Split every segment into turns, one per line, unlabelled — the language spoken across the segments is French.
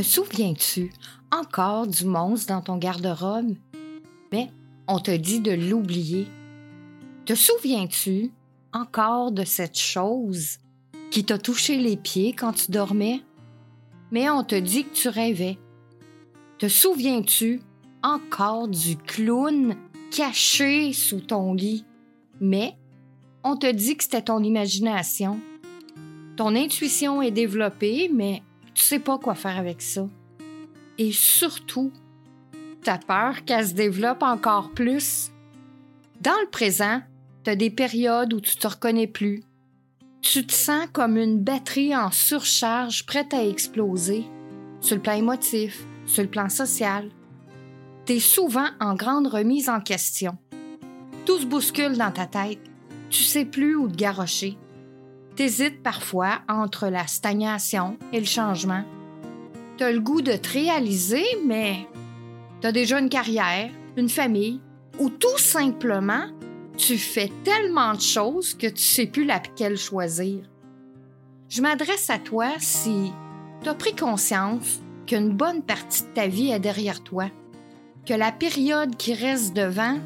Te souviens-tu encore du monstre dans ton garde-robe? Mais on te dit de l'oublier. Te souviens-tu encore de cette chose qui t'a touché les pieds quand tu dormais? Mais on te dit que tu rêvais. Te souviens-tu encore du clown caché sous ton lit? Mais on te dit que c'était ton imagination. Ton intuition est développée, mais tu sais pas quoi faire avec ça. Et surtout, t'as peur qu'elle se développe encore plus. Dans le présent, t'as des périodes où tu te reconnais plus. Tu te sens comme une batterie en surcharge prête à exploser, sur le plan émotif, sur le plan social. T'es souvent en grande remise en question. Tout se bouscule dans ta tête. Tu sais plus où te garrocher. T'hésites parfois entre la stagnation et le changement. T'as le goût de te réaliser, mais t'as déjà une carrière, une famille, ou tout simplement, tu fais tellement de choses que tu sais plus laquelle choisir. Je m'adresse à toi si t'as pris conscience qu'une bonne partie de ta vie est derrière toi, que la période qui reste devant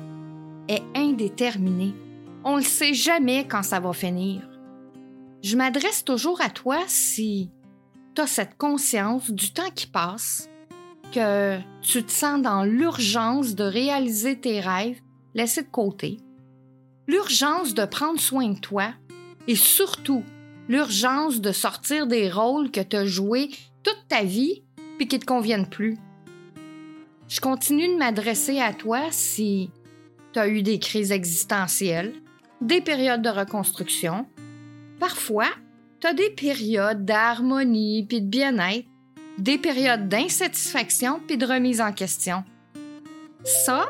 est indéterminée. On ne sait jamais quand ça va finir. Je m'adresse toujours à toi si tu as cette conscience du temps qui passe, que tu te sens dans l'urgence de réaliser tes rêves laissés de côté, l'urgence de prendre soin de toi et surtout l'urgence de sortir des rôles que tu as joués toute ta vie puis qui te conviennent plus. Je continue de m'adresser à toi si tu as eu des crises existentielles, des périodes de reconstruction. Parfois, tu as des périodes d'harmonie puis de bien-être, des périodes d'insatisfaction puis de remise en question. Ça,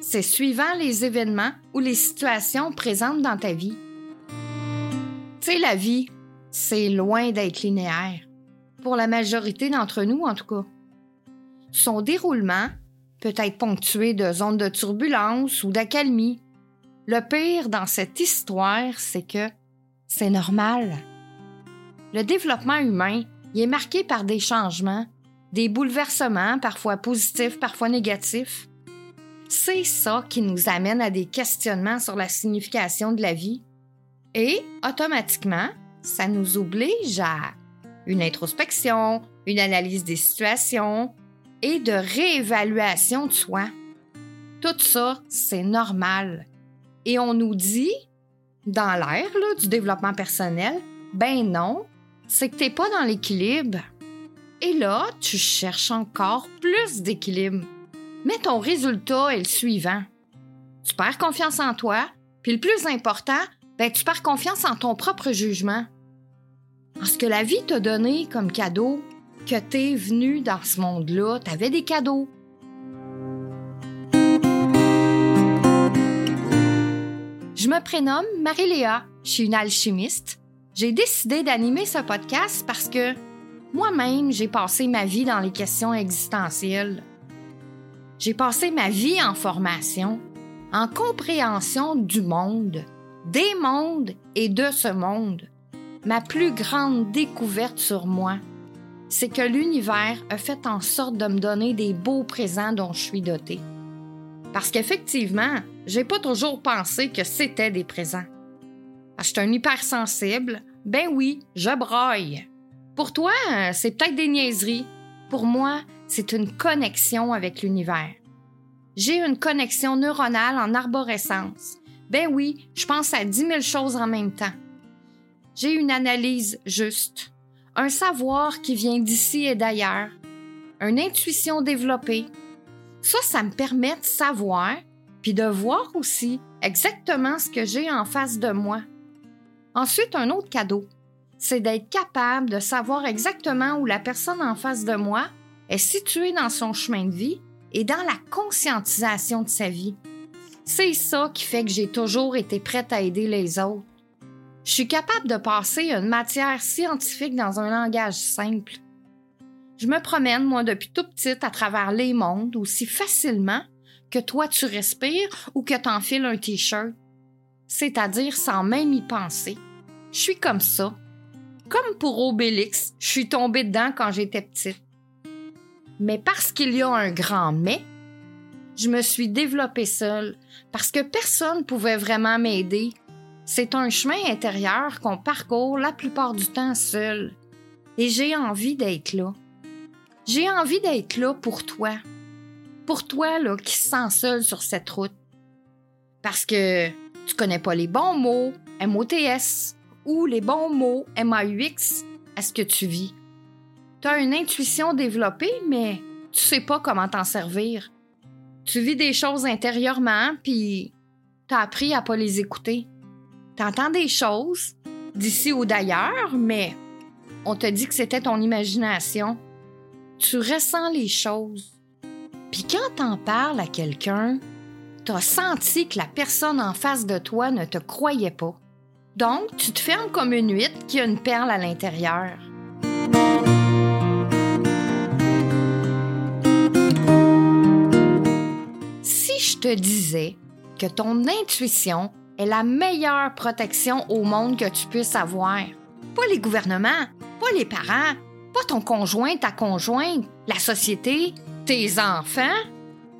c'est suivant les événements ou les situations présentes dans ta vie. Tu sais, la vie, c'est loin d'être linéaire. Pour la majorité d'entre nous, en tout cas. Son déroulement peut être ponctué de zones de turbulence ou d'accalmie. Le pire dans cette histoire, c'est que c'est normal. Le développement humain y est marqué par des changements, des bouleversements, parfois positifs, parfois négatifs. C'est ça qui nous amène à des questionnements sur la signification de la vie. Et, automatiquement, ça nous oblige à une introspection, une analyse des situations, et de réévaluation de soi. Tout ça, c'est normal. Et on nous dit, dans l'ère du développement personnel, ben non, c'est que tu n'es pas dans l'équilibre. Et là, tu cherches encore plus d'équilibre. Mais ton résultat est le suivant. Tu perds confiance en toi, puis le plus important, ben, tu perds confiance en ton propre jugement. En ce que la vie t'a donné comme cadeau, que t'es venu dans ce monde-là, t'avais des cadeaux. Je me prénomme Marie-Léa, je suis une alchimiste. J'ai décidé d'animer ce podcast parce que moi-même, j'ai passé ma vie dans les questions existentielles. J'ai passé ma vie en formation, en compréhension du monde, des mondes et de ce monde. Ma plus grande découverte sur moi, c'est que l'univers a fait en sorte de me donner des beaux présents dont je suis dotée. Parce qu'effectivement, j'ai pas toujours pensé que c'était des présents. je suis un hypersensible, ben oui, je broille. Pour toi, c'est peut-être des niaiseries. Pour moi, c'est une connexion avec l'univers. J'ai une connexion neuronale en arborescence. Ben oui, je pense à 10 000 choses en même temps. J'ai une analyse juste un savoir qui vient d'ici et d'ailleurs, une intuition développée. Ça, ça me permet de savoir, puis de voir aussi exactement ce que j'ai en face de moi. Ensuite, un autre cadeau, c'est d'être capable de savoir exactement où la personne en face de moi est située dans son chemin de vie et dans la conscientisation de sa vie. C'est ça qui fait que j'ai toujours été prête à aider les autres. Je suis capable de passer une matière scientifique dans un langage simple. Je me promène, moi, depuis tout petite à travers les mondes aussi facilement que toi tu respires ou que t'enfiles un t-shirt. C'est-à-dire sans même y penser. Je suis comme ça. Comme pour Obélix, je suis tombée dedans quand j'étais petite. Mais parce qu'il y a un grand mais, je me suis développée seule parce que personne ne pouvait vraiment m'aider. C'est un chemin intérieur qu'on parcourt la plupart du temps seul. Et j'ai envie d'être là. J'ai envie d'être là pour toi. Pour toi là, qui se seul sur cette route. Parce que tu connais pas les bons mots MOTS ou les bons mots MAUX à ce que tu vis. Tu as une intuition développée, mais tu sais pas comment t'en servir. Tu vis des choses intérieurement, puis t'as appris à pas les écouter. T'entends des choses, d'ici ou d'ailleurs, mais on te dit que c'était ton imagination. Tu ressens les choses. Puis quand t'en parles à quelqu'un, t'as senti que la personne en face de toi ne te croyait pas. Donc, tu te fermes comme une huître qui a une perle à l'intérieur. Si je te disais que ton intuition est la meilleure protection au monde que tu puisses avoir, pas les gouvernements, pas les parents, pas ton conjoint, ta conjointe, la société, tes enfants,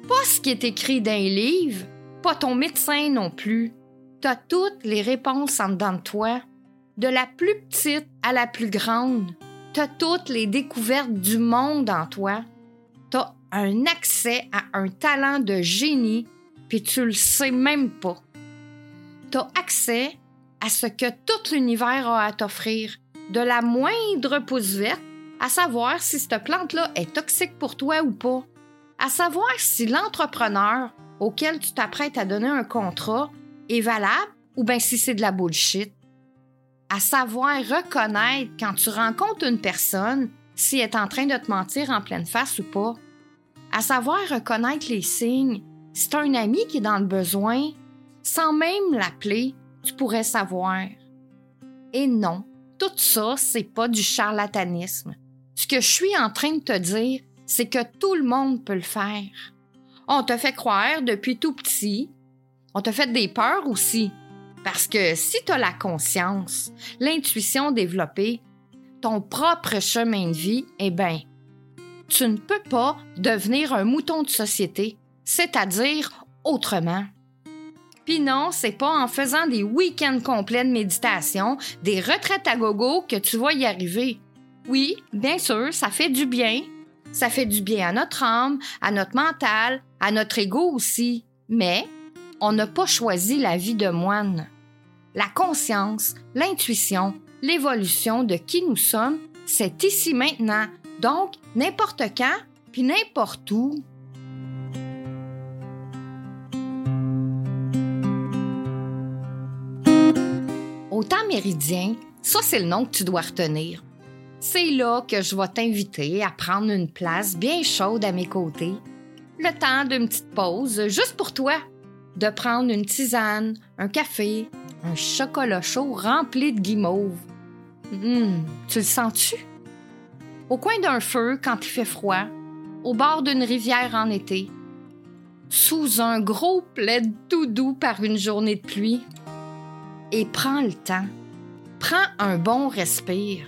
pas ce qui est écrit dans les livres, pas ton médecin non plus. T'as toutes les réponses en dedans de toi, de la plus petite à la plus grande. T'as toutes les découvertes du monde en toi. T'as un accès à un talent de génie, puis tu le sais même pas. T'as accès à ce que tout l'univers a à t'offrir, de la moindre pousse verte, à savoir si cette plante-là est toxique pour toi ou pas, à savoir si l'entrepreneur auquel tu t'apprêtes à donner un contrat est valable ou bien si c'est de la bullshit. À savoir reconnaître quand tu rencontres une personne si elle est en train de te mentir en pleine face ou pas. À savoir reconnaître les signes. Si c'est un ami qui est dans le besoin, sans même l'appeler, tu pourrais savoir. Et non, tout ça, c'est pas du charlatanisme. Ce que je suis en train de te dire, c'est que tout le monde peut le faire. On te fait croire depuis tout petit on te fait des peurs aussi. Parce que si tu as la conscience, l'intuition développée, ton propre chemin de vie, eh bien, tu ne peux pas devenir un mouton de société, c'est-à-dire autrement. Puis non, c'est pas en faisant des week-ends complets de méditation, des retraites à gogo que tu vas y arriver. Oui, bien sûr, ça fait du bien. Ça fait du bien à notre âme, à notre mental, à notre ego aussi. Mais on n'a pas choisi la vie de moine. La conscience, l'intuition, l'évolution de qui nous sommes, c'est ici maintenant, donc n'importe quand, puis n'importe où. Au temps méridien, ça c'est le nom que tu dois retenir. C'est là que je vais t'inviter à prendre une place bien chaude à mes côtés. Le temps d'une petite pause, juste pour toi, de prendre une tisane, un café, un chocolat chaud rempli de guimauve. Hum, tu le sens-tu? Au coin d'un feu quand il fait froid, au bord d'une rivière en été, sous un gros plaid tout doux par une journée de pluie. Et prends le temps. Prends un bon respire.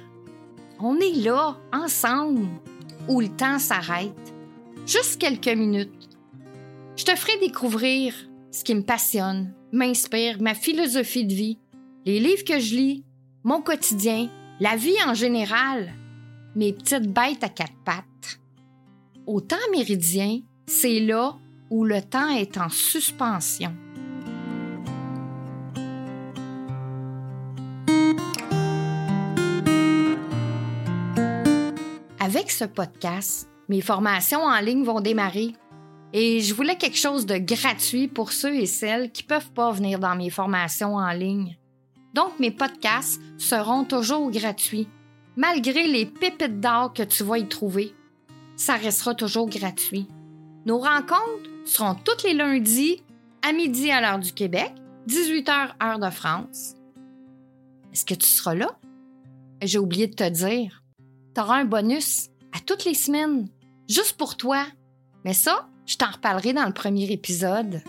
On est là, ensemble, où le temps s'arrête. Juste quelques minutes. Je te ferai découvrir ce qui me passionne, m'inspire, ma philosophie de vie, les livres que je lis, mon quotidien, la vie en général, mes petites bêtes à quatre pattes. Au temps méridien, c'est là où le temps est en suspension. Avec ce podcast, mes formations en ligne vont démarrer et je voulais quelque chose de gratuit pour ceux et celles qui ne peuvent pas venir dans mes formations en ligne. Donc, mes podcasts seront toujours gratuits, malgré les pépites d'or que tu vas y trouver. Ça restera toujours gratuit. Nos rencontres seront tous les lundis à midi à l'heure du Québec, 18h heure de France. Est-ce que tu seras là? J'ai oublié de te dire. Tu auras un bonus à toutes les semaines, juste pour toi. Mais ça, je t'en reparlerai dans le premier épisode.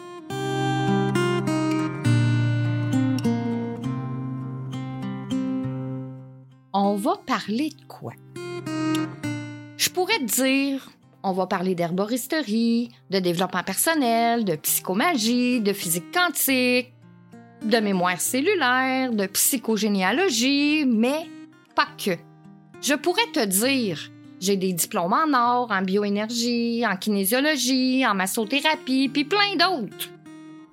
On va parler de quoi? Je pourrais te dire On va parler d'herboristerie, de développement personnel, de psychomagie, de physique quantique, de mémoire cellulaire, de psychogénéalogie, mais pas que. Je pourrais te dire, j'ai des diplômes en or, en bioénergie, en kinésiologie, en massothérapie, puis plein d'autres.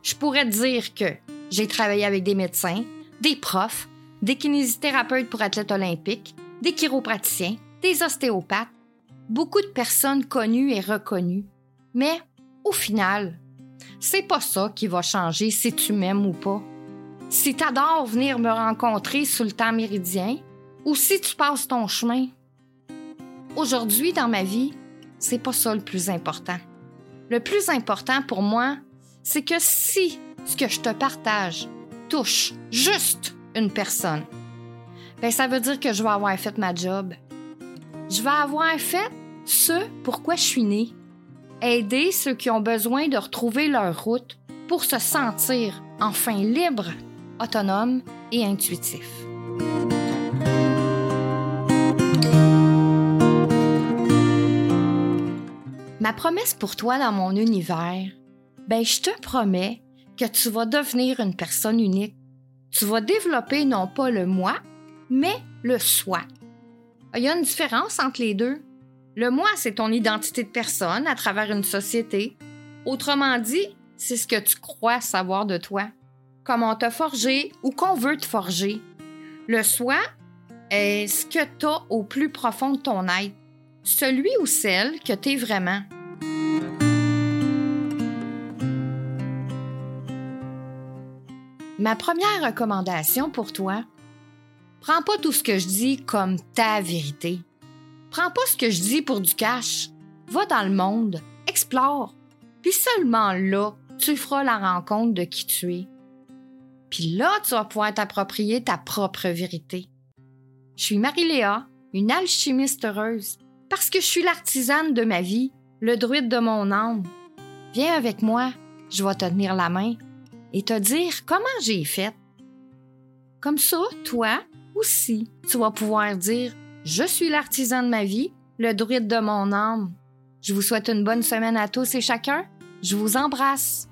Je pourrais te dire que j'ai travaillé avec des médecins, des profs, des kinésithérapeutes pour athlètes olympiques, des chiropraticiens, des ostéopathes, beaucoup de personnes connues et reconnues. Mais au final, c'est pas ça qui va changer si tu m'aimes ou pas. Si tu adores venir me rencontrer sous le temps méridien ou si tu passes ton chemin. Aujourd'hui, dans ma vie, c'est pas ça le plus important. Le plus important pour moi, c'est que si ce que je te partage touche juste une personne, ben ça veut dire que je vais avoir fait ma job. Je vais avoir fait ce pourquoi je suis née. Aider ceux qui ont besoin de retrouver leur route pour se sentir enfin libre, autonome et intuitif. Ma promesse pour toi dans mon univers, ben je te promets que tu vas devenir une personne unique. Tu vas développer non pas le moi, mais le soi. Il y a une différence entre les deux. Le moi, c'est ton identité de personne à travers une société. Autrement dit, c'est ce que tu crois savoir de toi, comment t'a forgé ou qu'on veut te forger. Le soi est ce que tu as au plus profond de ton être, celui ou celle que tu es vraiment. Ma première recommandation pour toi, prends pas tout ce que je dis comme ta vérité. Prends pas ce que je dis pour du cash. Va dans le monde, explore, puis seulement là, tu feras la rencontre de qui tu es. Puis là, tu vas pouvoir t'approprier ta propre vérité. Je suis Marie-Léa, une alchimiste heureuse, parce que je suis l'artisane de ma vie, le druide de mon âme. Viens avec moi, je vais te tenir la main et te dire comment j'ai fait. Comme ça, toi aussi, tu vas pouvoir dire Je suis l'artisan de ma vie, le druide de mon âme. Je vous souhaite une bonne semaine à tous et chacun. Je vous embrasse.